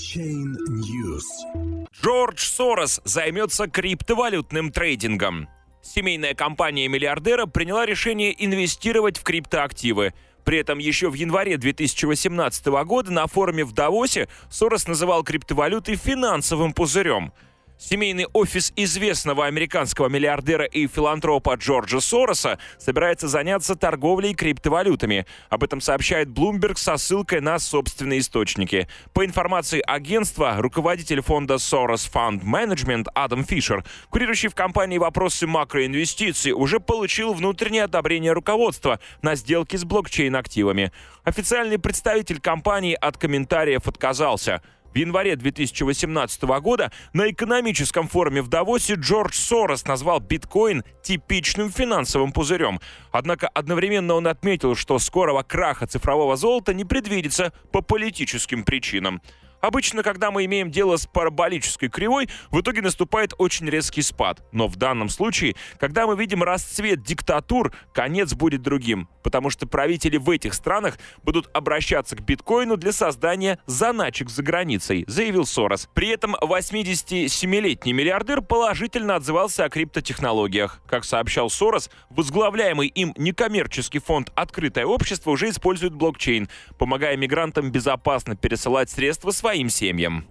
Blockchain News. Джордж Сорос займется криптовалютным трейдингом. Семейная компания миллиардера приняла решение инвестировать в криптоактивы. При этом еще в январе 2018 года на форуме в Давосе Сорос называл криптовалюты финансовым пузырем – Семейный офис известного американского миллиардера и филантропа Джорджа Сороса собирается заняться торговлей криптовалютами. Об этом сообщает Bloomberg со ссылкой на собственные источники. По информации агентства, руководитель фонда Soros Fund Management Адам Фишер, курирующий в компании вопросы макроинвестиций, уже получил внутреннее одобрение руководства на сделки с блокчейн-активами. Официальный представитель компании от комментариев отказался – в январе 2018 года на экономическом форуме в Давосе Джордж Сорос назвал биткоин типичным финансовым пузырем. Однако одновременно он отметил, что скорого краха цифрового золота не предвидится по политическим причинам. Обычно, когда мы имеем дело с параболической кривой, в итоге наступает очень резкий спад. Но в данном случае, когда мы видим расцвет диктатур, конец будет другим, потому что правители в этих странах будут обращаться к биткоину для создания заначек за границей, заявил Сорос. При этом 87-летний миллиардер положительно отзывался о криптотехнологиях. Как сообщал Сорос, возглавляемый им некоммерческий фонд «Открытое общество» уже использует блокчейн, помогая мигрантам безопасно пересылать средства своим своим семьям.